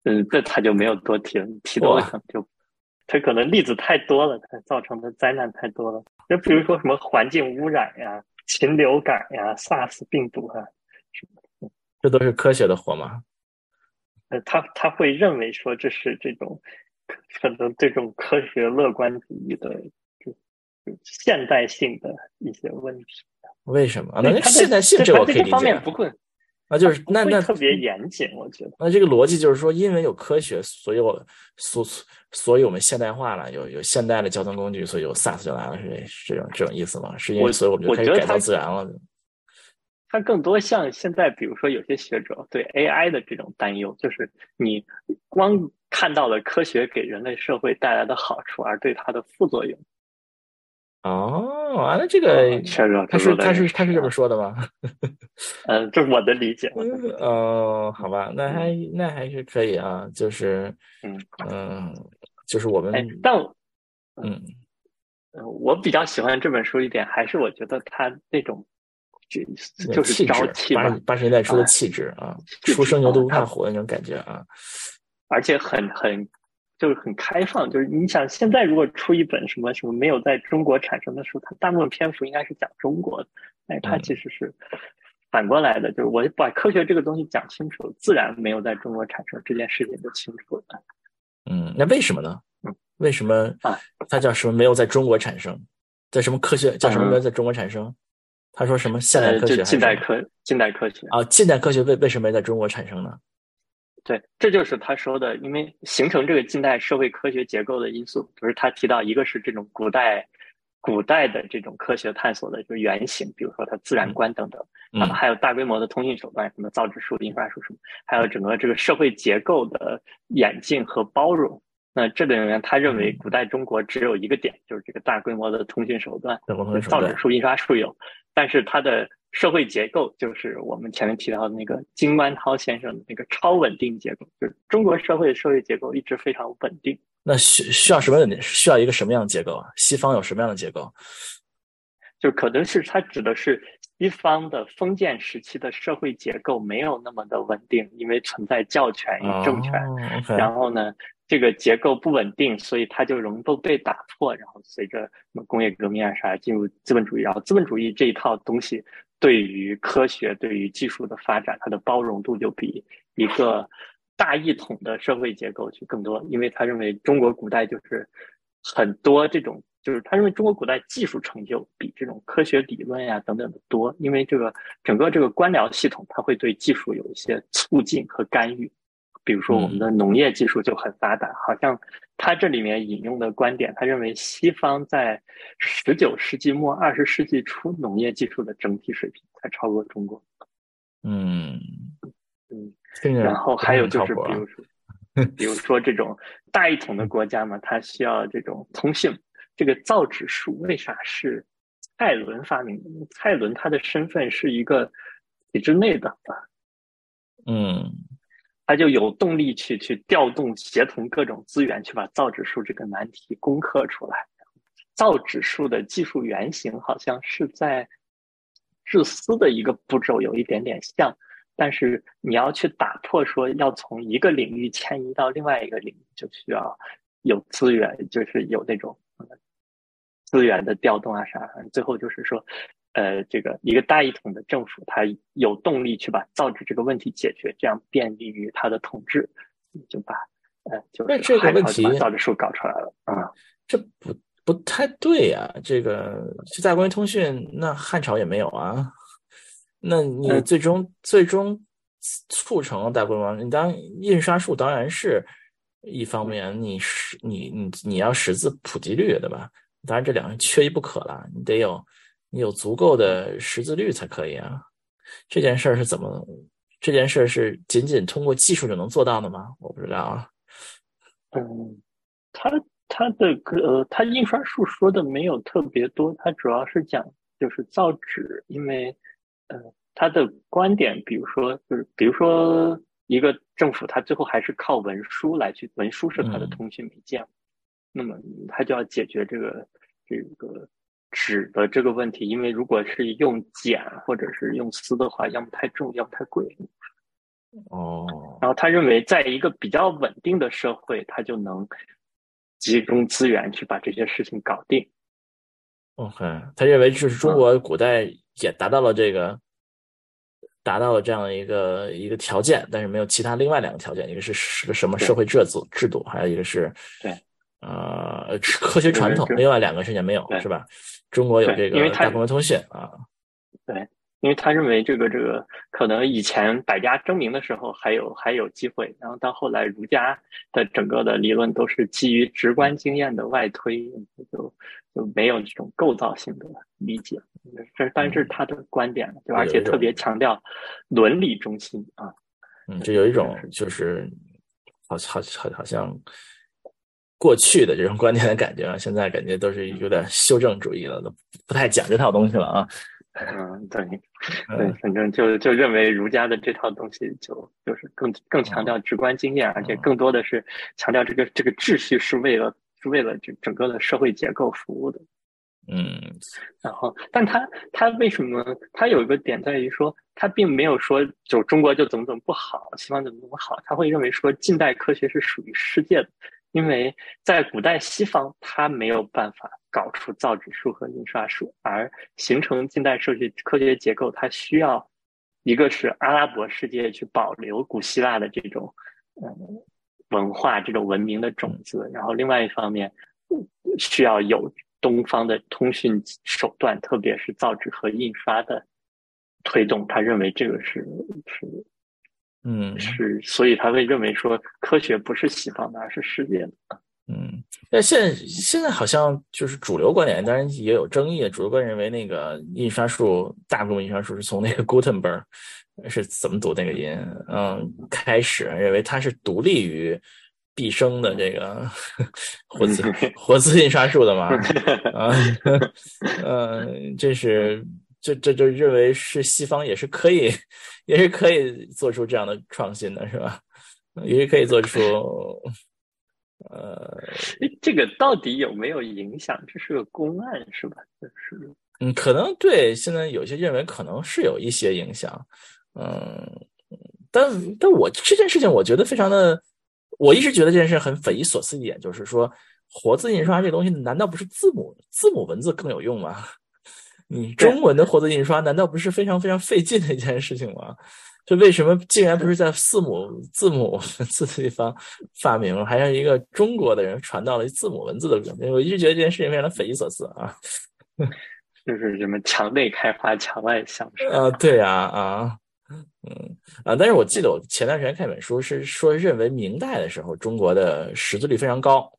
S1: 嗯，这他就没有多提了，提多了就他可能例子太多了，它造成的灾难太多了。就比如说什么环境污染呀、禽流感呀、SARS 病毒啊。
S2: 这都是科学的活吗？
S1: 呃，他他会认为说这是这种可能这种科学乐观主义的就现代性的一些问题。
S2: 为什么？那现代性这我可以理解。
S1: 不会
S2: 啊，就是那那
S1: 特别严谨，我觉得。
S2: 那这个逻辑就是说，因为有科学，所以我所所以我们现代化了，有有现代的交通工具，所以有 SARS 就来了，是是这种这种意思吗？是因为所以我们就开始改造自然了。
S1: 它更多像现在，比如说有些学者对 AI 的这种担忧，就是你光看到了科学给人类社会带来的好处，而对它的副作用。
S2: 哦，完了，这个
S1: 确实，
S2: 他是他是他是这么说的吗？
S1: 嗯，<laughs> 这是我的理解。
S2: 哦，好吧，那还那还是可以啊，就是嗯嗯，就是我们，
S1: 但
S2: 嗯
S1: 嗯，我比较喜欢这本书一点，还是我觉得他那种。就就是朝气
S2: 八八十年代初的气质啊，初生牛犊不怕虎的那种感觉啊，
S1: 而且很很就是很开放，就是你想现在如果出一本什么什么没有在中国产生的书，它大部分篇幅应该是讲中国的，哎，它其实是反过来的，就是我把科学这个东西讲清楚，自然没有在中国产生这件事情就清楚了。
S2: 嗯，那为什么呢？嗯，为什么啊？它叫什么没有在中国产生，在什么科学叫什么没有在中国产生？他说什么现代科学？
S1: 近代科近代科学
S2: 啊，近代科学为为什么没在中国产生呢？
S1: 对，这就是他说的，因为形成这个近代社会科学结构的因素，就是他提到一个是这种古代古代的这种科学探索的就原型，比如说它自然观等等，啊，还有大规模的通信手段，什么造纸术、印刷术什么，还有整个这个社会结构的演进和包容。那这里面，他认为古代中国只有一个点，就是这个大规模的通讯手段，造纸术、印刷术有，但是它的社会结构就是我们前面提到的那个金观涛先生的那个超稳定结构，就是中国社会的社会结构一直非常稳定。
S2: 那需需要什么稳定？需要一个什么样的结构啊？西方有什么样的结构？
S1: 就可能是它指的是西方的封建时期的社会结构没有那么的稳定，因为存在教权与政权，然后呢？这个结构不稳定，所以它就容易被打破。然后随着什么工业革命啊啥，进入资本主义。然后资本主义这一套东西，对于科学、对于技术的发展，它的包容度就比一个大一统的社会结构去更多。因为他认为中国古代就是很多这种，就是他认为中国古代技术成就比这种科学理论呀等等的多。因为这个整个这个官僚系统，它会对技术有一些促进和干预。比如说，我们的农业技术就很发达，好像他这里面引用的观点，他认为西方在十九世纪末二十世纪初农业技术的整体水平才超过中国。
S2: 嗯
S1: 嗯，然后还有就是，比如说，<laughs> 比如说这种大一统的国家嘛，它需要这种通信，这个造纸术为啥是蔡伦发明的？蔡伦他的身份是一个体制内的
S2: 嗯。
S1: 他就有动力去去调动协同各种资源，去把造纸术这个难题攻克出来。造纸术的技术原型好像是在制丝的一个步骤有一点点像，但是你要去打破说要从一个领域迁移到另外一个领域，就需要有资源，就是有那种资源的调动啊啥。最后就是说，呃，这个一个大一统的政府，它有动力去把造纸这个问题解决，这样便利于它的统治，就把呃，就是
S2: 这个问题
S1: 造纸术搞出来了啊，
S2: 这不。不太对呀，这个就大观通讯，那汉朝也没有啊。那你最终最终促成了大规模，你当印刷术当然是一方面，你是你你你要识字普及率对吧？当然这两个缺一不可了，你得有你有足够的识字率才可以啊。这件事儿是怎么？这件事儿是仅仅通过技术就能做到的吗？我不知道啊。
S1: 嗯，他。他的呃，他印刷术说的没有特别多，他主要是讲就是造纸，因为呃，他的观点，比如说就是比如说一个政府，他最后还是靠文书来去，文书是他的通讯媒介，那么他就要解决这个这个纸的这个问题，因为如果是用剪或者是用丝的话，要么太重，要么太贵。
S2: 哦，
S1: 然后他认为，在一个比较稳定的社会，他就能。集中资源去把这些事情搞定。
S2: OK，他认为就是中国古代也达到了这个，达到了这样一个一个条件，但是没有其他另外两个条件，一个是是个什么社会制度制度，还有一个是
S1: 对
S2: 呃科学传统，另外两个事情没有是吧？中国有这个大公文通信啊，
S1: 对。因为他认为这个这个可能以前百家争鸣的时候还有还有机会，然后到后来儒家的整个的理论都是基于直观经验的外推，就就没有这种构造性的理解。这但是他的观点，就而且特别强调伦理中心啊。
S2: 嗯，就有一种就是好好好好像过去的这种观点的感觉啊，现在感觉都是有点修正主义了，都不太讲这套东西了啊。
S1: 嗯，对，对，反正就就认为儒家的这套东西就就是更更强调直观经验，而且更多的是强调这个这个秩序是为了是为了这整个的社会结构服务的。
S2: 嗯，
S1: 然后，但他他为什么他有一个点在于说，他并没有说就中国就怎么怎么不好，西方怎么怎么好，他会认为说近代科学是属于世界的，因为在古代西方他没有办法。搞出造纸术和印刷术，而形成近代社会科学结构，它需要一个是阿拉伯世界去保留古希腊的这种嗯文化、这种文明的种子，然后另外一方面需要有东方的通讯手段，特别是造纸和印刷的推动。他认为这个是是
S2: 嗯
S1: 是，所以他会认为说科学不是西方的，而是世界的。
S2: 嗯，那现现在好像就是主流观点，当然也有争议。主流观点认为，那个印刷术，大部分印刷术是从那个 Gutenberg <laughs> 是怎么读那个音？嗯，开始认为它是独立于毕生的这个 <laughs> 活字 <laughs> 活字印刷术的嘛？啊，嗯，这是这这就认为是西方也是可以，<laughs> 也是可以做出这样的创新的，是吧？也是可以做出。呃，
S1: 这个到底有没有影响？这是个公案，是吧？是，
S2: 嗯，可能对。现在有些认为可能是有一些影响，嗯，但但我这件事情，我觉得非常的，我一直觉得这件事很匪夷所思一点，就是说，活字印刷这东西，难道不是字母字母文字更有用吗？你中文的活字印刷，难道不是非常非常费劲的一件事情吗？就为什么竟然不是在字母字母文字的地方发明，还让一个中国的人传到了字母文字的革命？我一直觉得这件事情非常的匪夷所思啊！<laughs>
S1: 就是什么墙内开花墙外香
S2: 啊？对呀啊，嗯啊！但是我记得我前段时间看一本书，是说认为明代的时候中国的识字率非常高，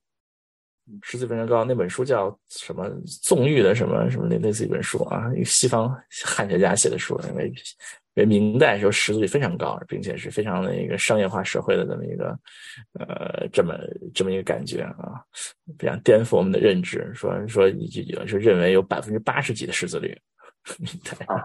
S2: 识字非常高。那本书叫什么？纵欲的什么什么类类似一本书啊？一个西方汉学家写的书，因为。因为明代时候识字率非常高，并且是非常的一个商业化社会的这么一个，呃，这么这么一个感觉啊，非常颠覆我们的认知。说说有就认为有百分之八十几的识字率，
S1: 啊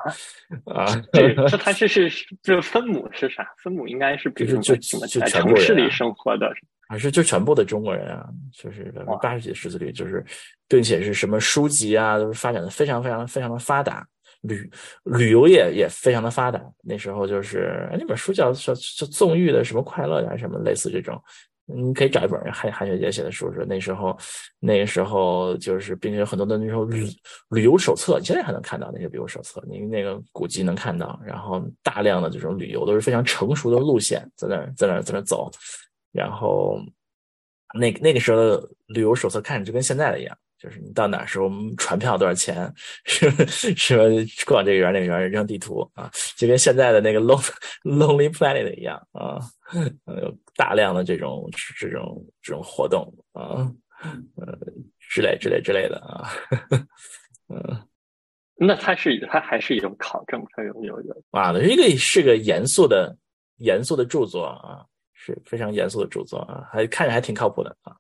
S2: 啊，
S1: 对，这 <laughs> 它这是这分母是啥？分母应该是比如
S2: 就
S1: 说什么在城市里生活的，
S2: 还是就全部的中国人啊，就是百分之八十几的识字率，就是并且是什么书籍啊，都是发展的非常非常非常的发达，旅旅游业也非常的发达。那时候就是哎那本书叫叫叫纵欲的什么快乐呀，什么类似这种。你可以找一本韩韩雪姐写的书，说那时候，那个时候就是，并且有很多的那时候旅旅游手册，你现在还能看到那些旅游手册，你那个古籍能看到，然后大量的这种旅游都是非常成熟的路线，在那儿在那儿在那儿走，然后那那个时候的旅游手册看着就跟现在的一样，就是你到哪儿时候船票多少钱，是 <laughs> 是吧？逛这个园那个园扔地图啊，就跟现在的那个 Lon <laughs> Lonely Planet 一样啊，有大量的这种这种这种活动啊，呃之类之类之类的啊，<laughs> 嗯。
S1: 那它是它还是一种考证，它有有有
S2: 啊，是一个是个严肃的严肃的著作啊，是非常严肃的著作啊，还看着还挺靠谱的啊。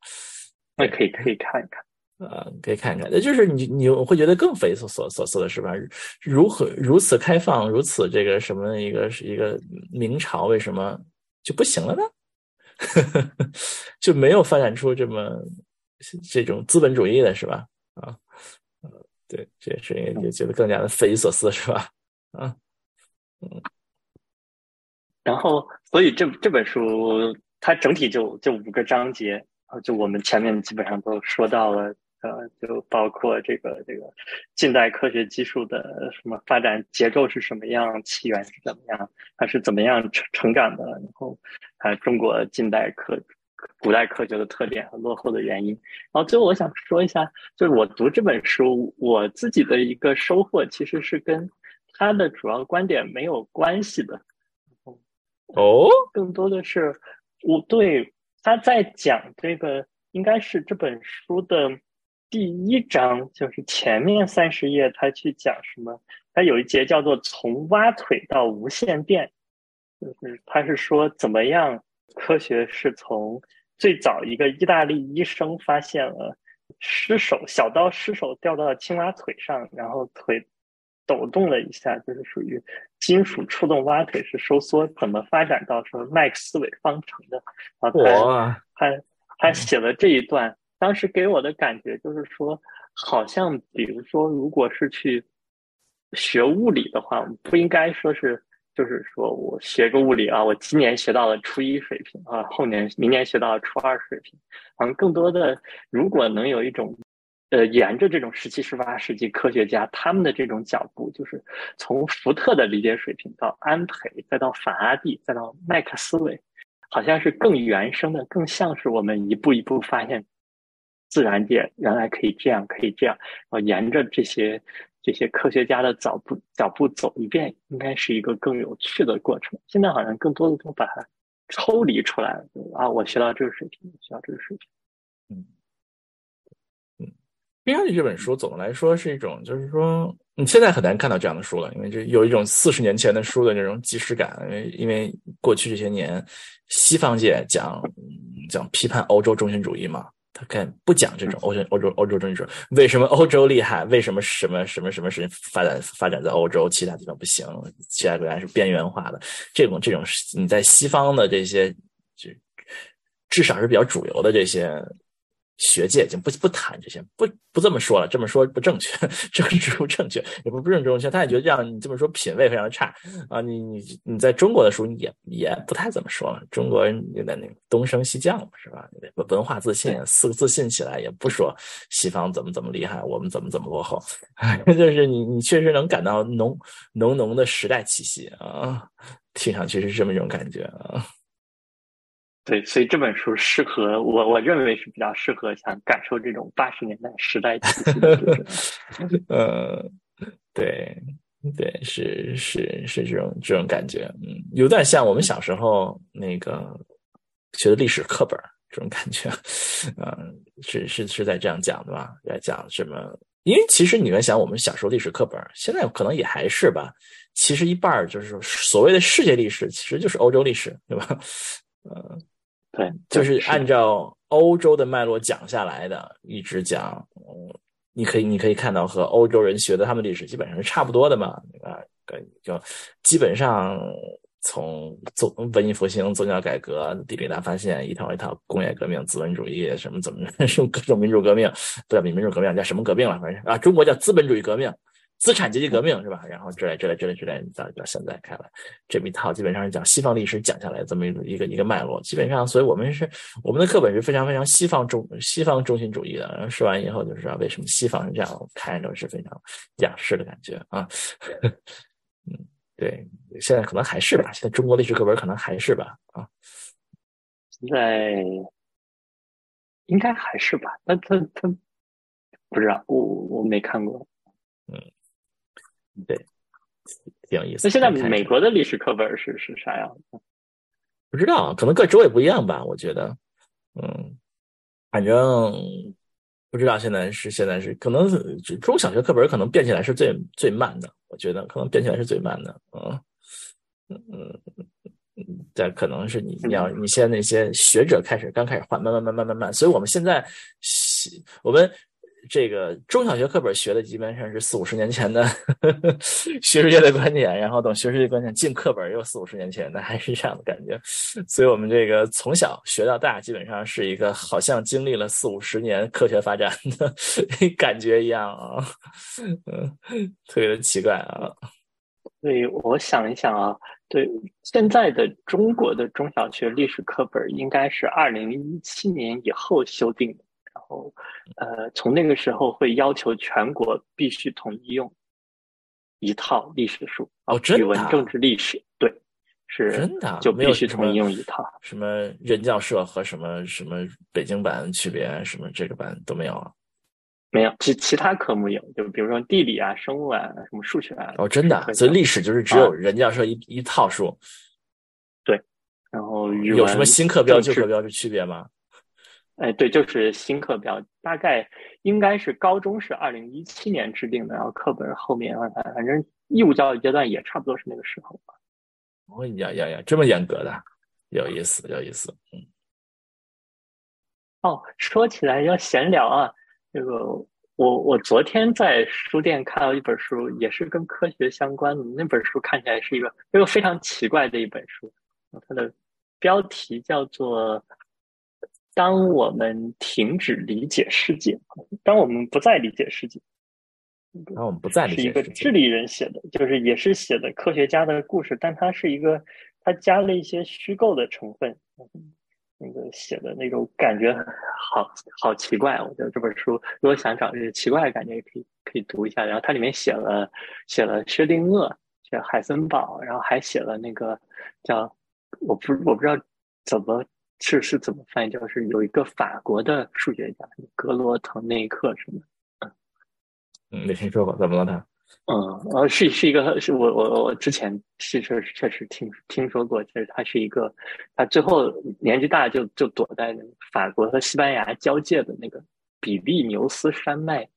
S1: 那可以可以看一看
S2: 啊，可以看看。那就是你你会觉得更匪夷所所所思的是吧？如何如此开放，如此这个什么一个是一个明朝，为什么就不行了呢？<laughs> 就没有发展出这么这种资本主义的是吧？啊。对，这也是也觉得更加的匪夷所思，是吧？啊，嗯。
S1: 然后，所以这这本书它整体就就五个章节，就我们前面基本上都说到了，呃，就包括这个这个近代科学技术的什么发展结构是什么样，起源是怎么样，它是怎么样成成长的，然后啊，中国近代科。古代科学的特点和落后的原因。然后最后我想说一下，就是我读这本书，我自己的一个收获其实是跟他的主要观点没有关系的。
S2: 哦，
S1: 更多的是我对他在讲这个，应该是这本书的第一章，就是前面三十页，他去讲什么？他有一节叫做“从挖腿到无线电”，就是他是说怎么样。科学是从最早一个意大利医生发现了失手小刀失手掉到了青蛙腿上，然后腿抖动了一下，就是属于金属触动蛙腿式收缩，怎么发展到什么麦克斯韦方程的？然后他他他写了这一段，当时给我的感觉就是说，好像比如说，如果是去学物理的话，不应该说是。就是说我学个物理啊，我今年学到了初一水平啊，后年明年学到了初二水平。嗯，更多的如果能有一种，呃，沿着这种十七、十八世纪科学家他们的这种脚步，就是从福特的理解水平到安培，再到法拉第，再到麦克斯韦，好像是更原生的，更像是我们一步一步发现自然界原来可以这样，可以这样，然后沿着这些。这些科学家的脚步脚步走一遍，应该是一个更有趣的过程。现在好像更多的都把它抽离出来了啊！我学到这个水平，学到这个水平。
S2: 嗯，《冰箱里》这本书总的来说是一种，就是说你现在很难看到这样的书了，因为这有一种四十年前的书的那种即视感。因为因为过去这些年，西方界讲讲批判欧洲中心主义嘛。他看不讲这种欧洲欧洲欧洲政治，为什么欧洲厉害？为什么什么什么什么事发展发展在欧洲，其他地方不行？其他国家是边缘化的。这种这种你在西方的这些，就至少是比较主流的这些。学界已经不不谈这些，不不这么说了，这么说不正确，政治不正确，也不不正正确。他也觉得这样，你这么说品味非常的差啊！你你你在中国的书也也不太怎么说了，中国人有点那个东升西降嘛，是吧？文化自信，四个自信起来也不说西方怎么怎么厉害，我们怎么怎么落后，<laughs> 就是你你确实能感到浓浓浓的时代气息啊，听上去是这么一种感觉啊。
S1: 对，所以这本书适合我，我认为是比较适合想感受这种八十年代时代气息的读者。<laughs>
S2: 呃，对，对，是是是这种这种感觉，嗯，有点像我们小时候那个学的历史课本这种感觉，嗯，是是是在这样讲的吧？在讲什么？因为其实你们想，我们小时候历史课本现在可能也还是吧，其实一半就是所谓的世界历史，其实就是欧洲历史，对吧？<laughs> 呃，
S1: 对，
S2: 就是按照欧洲的脉络讲下来的，一直讲，你可以你可以看到和欧洲人学的他们历史基本上是差不多的嘛，啊，就基本上。从宗文艺复兴、宗教改革、地理大发现，一套一套工业革命、资本主义什么怎么 <laughs> 什么各种民主革命，不叫民主革命，叫什么革命了？反正啊，中国叫资本主义革命、资产阶级革命是吧？然后之类之类之类之类，到到现在看来，这么一套基本上是讲西方历史讲下来这么一个一个脉络。基本上，所以我们是我们的课本是非常非常西方中西方中心主义的。然后说完以后就知道为什么西方是这样，看着是非常仰视的感觉啊。<laughs> 嗯。对，现在可能还是吧。现在中国历史课本可能还是吧。啊，
S1: 现在应该还是吧。那他他不知道，我我没看过。
S2: 嗯，对，挺有意思。
S1: 那现在美国的历史课本是是啥样的？
S2: 不知道，可能各州也不一样吧。我觉得，嗯，反正不知道。现在是现在是可能中小学课本可能变起来是最最慢的。我觉得可能变起来是最慢的，嗯嗯嗯嗯，但可能是你你要你现在那些学者开始刚开始换，慢慢慢慢慢慢，所以我们现在我们这个中小学课本学的基本上是四五十年前的呵 <laughs> 呵学术界的观点，然后等学术界观点进课本又四五十年前的，还是这样的感觉，所以我们这个从小学到大，基本上是一个好像经历了四五十年科学发展的 <laughs> 感觉一样啊。嗯，特别的奇怪啊。
S1: 对，我想一想啊，对，现在的中国的中小学历史课本应该是二零一七年以后修订的，后呃，从那个时候会要求全国必须统一用一套历史书
S2: 哦，真的，
S1: 语文、政治、历史，对，是
S2: 真的，
S1: 就必须统一用一套。
S2: 什么人教社和什么什么北京版区别，什么这个版都没有啊。
S1: 没有，其其他科目有，就比如说地理啊、生物啊、什么数学啊。
S2: 哦，真的，所以历史就是只有人教社一一套书。
S1: 对，然后
S2: 有什么新课标、旧课标是区别吗？
S1: 哎，对，就是新课标，大概应该是高中是二零一七年制定的，然后课本后面反反正义务教育阶段也差不多是那个时候吧。
S2: 哦呀呀呀，这么严格的，有意思，有意思，嗯。
S1: 哦，说起来要闲聊啊。这个我我昨天在书店看到一本书，也是跟科学相关的。那本书看起来是一个一个非常奇怪的一本书，它的标题叫做《当我们停止理解世界》，当我们不再理解世界。
S2: 当我们不再理解
S1: 是一个智利人写的，就是也是写的科学家的故事，但它是一个，它加了一些虚构的成分。那个写的那种感觉好好奇怪，我觉得这本书如果想找这个奇怪的感觉，也可以可以读一下。然后它里面写了写了薛定谔，写海森堡，然后还写了那个叫我不我不知道怎么是是怎么翻译，就是有一个法国的数学家格罗滕内克什么，
S2: 嗯，没听说过，怎么了他？
S1: 嗯，呃，是是一个，是我我我之前是确实确实听听说过，就是他是一个，他最后年纪大就就躲在那个法国和西班牙交界的那个比利牛斯山脉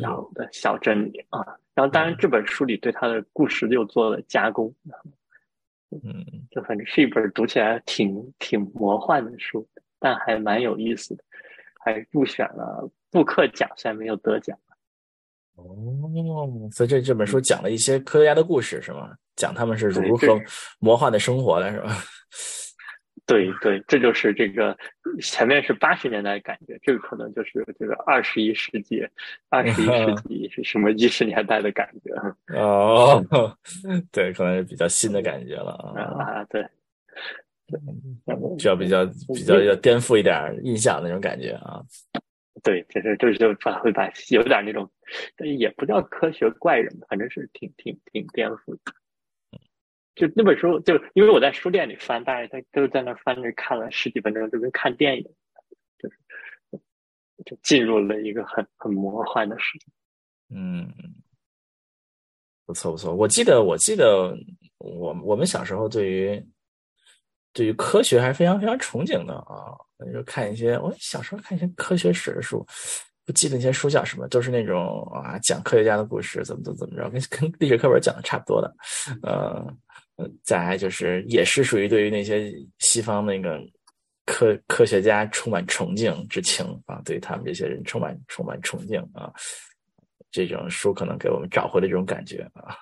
S1: 小的小镇里啊。然后，当然这本书里对他的故事又做了加工，
S2: 嗯，
S1: 就反正是一本读起来挺挺魔幻的书，但还蛮有意思的，还入选了布克奖，虽然没有得奖。
S2: 哦，所以这这本书讲了一些科学家的故事，是吗？讲他们是如何魔幻的生活的，是吧？
S1: 对对，这就是这个前面是八十年代感觉，这个可能就是这个二十一世纪，二十一世 <laughs> 纪是什么一十年代的感觉？
S2: 哦，<laughs> 对，可能是比较新的感觉了
S1: 啊！对，
S2: 就要比较比较要颠覆一点印象那种感觉啊。
S1: 对，就是就是就把会把有点那种，但也不叫科学怪人，反正是挺挺挺颠覆的。就那本书，就因为我在书店里翻，大家在都在那翻着看了十几分钟，就跟看电影，就是就进入了一个很很魔幻的世界。
S2: 嗯，不错不错。我记得我记得我我们小时候对于对于科学还是非常非常憧憬的啊。就看一些，我小时候看一些科学史的书，不记得那些书叫什么，都是那种啊讲科学家的故事，怎么怎么怎么着，跟跟历史课本讲的差不多的。呃，再来就是也是属于对于那些西方那个科科学家充满崇敬之情啊，对他们这些人充满充满崇敬啊。这种书可能给我们找回了这种感觉啊。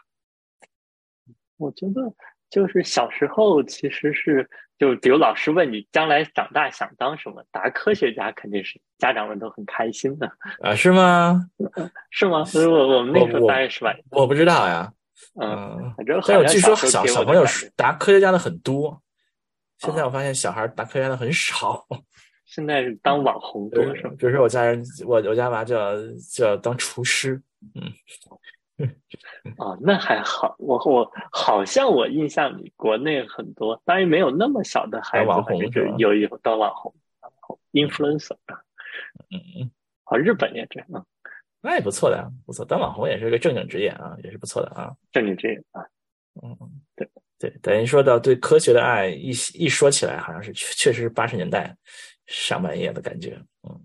S2: <laughs>
S1: 我觉得就是小时候其实是，就比如老师问你将来长大想当什么，答科学家肯定是家长们都很开心的
S2: 啊？是吗？<laughs>
S1: 是吗？所以我我们那时候大概是吧？
S2: 我不知道呀。
S1: 嗯，反正
S2: 但我据说小小朋友答科学家的很多。现在我发现小孩答科学家的很少。<laughs>
S1: 现在是当网红多是吗？
S2: 比如说我家人，我我家娃就要就要当厨师。嗯。
S1: 哦，那还好。我我好像我印象里，国内很多，当然没有那么小的孩子，
S2: 网红
S1: 有有当网红，influencer 啊。
S2: 嗯嗯。
S1: 啊，日本也这样。
S2: 那也不错的，不错。当网红也是个正经职业啊，也是不错的啊。
S1: 正经职业啊。
S2: 嗯，对对，等于说到对科学的爱，一一说起来，好像是确确实是八十年代上半叶的感觉。嗯。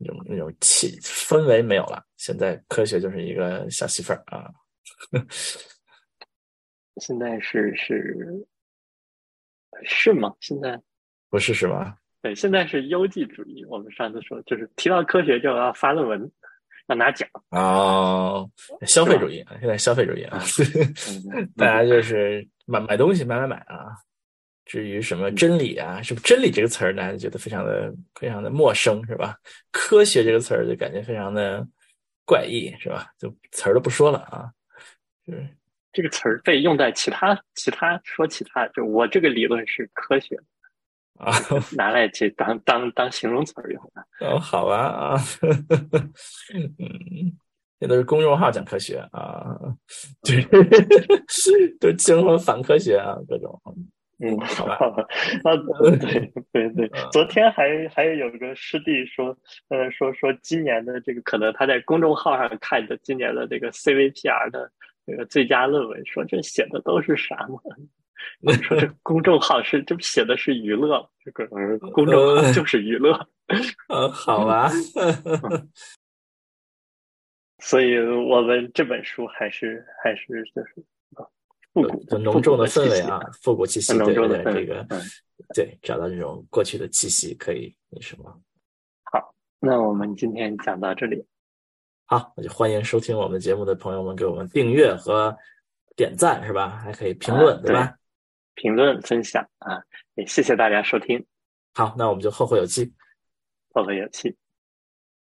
S2: 那种那种气氛围没有了，现在科学就是一个小媳妇儿啊。<laughs>
S1: 现在是是是吗？现在
S2: 不是是吗？
S1: 对，现在是优绩主义。我们上次说，就是提到科学就要发论文，要拿奖
S2: 哦，消费主义啊，现在消费主义啊，<laughs> 大家就是买买东西，买买买啊。至于什么真理啊，是不真理这个词儿，大家觉得非常的非常的陌生，是吧？科学这个词儿就感觉非常的怪异，是吧？就词儿都不说了啊。
S1: 是这个词儿被用在其他其他说其他，就我这个理论是科学
S2: 啊，<laughs>
S1: 拿来去当当当形容词用的。
S2: 哦，好吧啊，嗯，这都是公众号讲科学啊，对，都精神反科学啊，各种。
S1: 嗯，好吧，啊，对对对，昨天还还有个师弟说，呃，说说今年的这个可能他在公众号上看的今年的这个 CVPR 的这个最佳论文，说这写的都是啥嘛？<laughs> 说这 <laughs> 公众号是这不写的是娱乐，这个公众号就是娱乐。
S2: 嗯，<laughs> 好吧。
S1: 所以我们这本书还是还是就是。
S2: 很浓重的氛围啊，复古气息，
S1: 对
S2: 对，这个对，找到这种过去的气息，可以那什么。
S1: 好，那我们今天讲到这里。
S2: 好，那就欢迎收听我们节目的朋友们给我们订阅和点赞，是吧？还可以评论，
S1: 对
S2: 吧？
S1: 评论分享啊，也谢谢大家收听。
S2: 好，那我们就后会有期。
S1: 后会有期。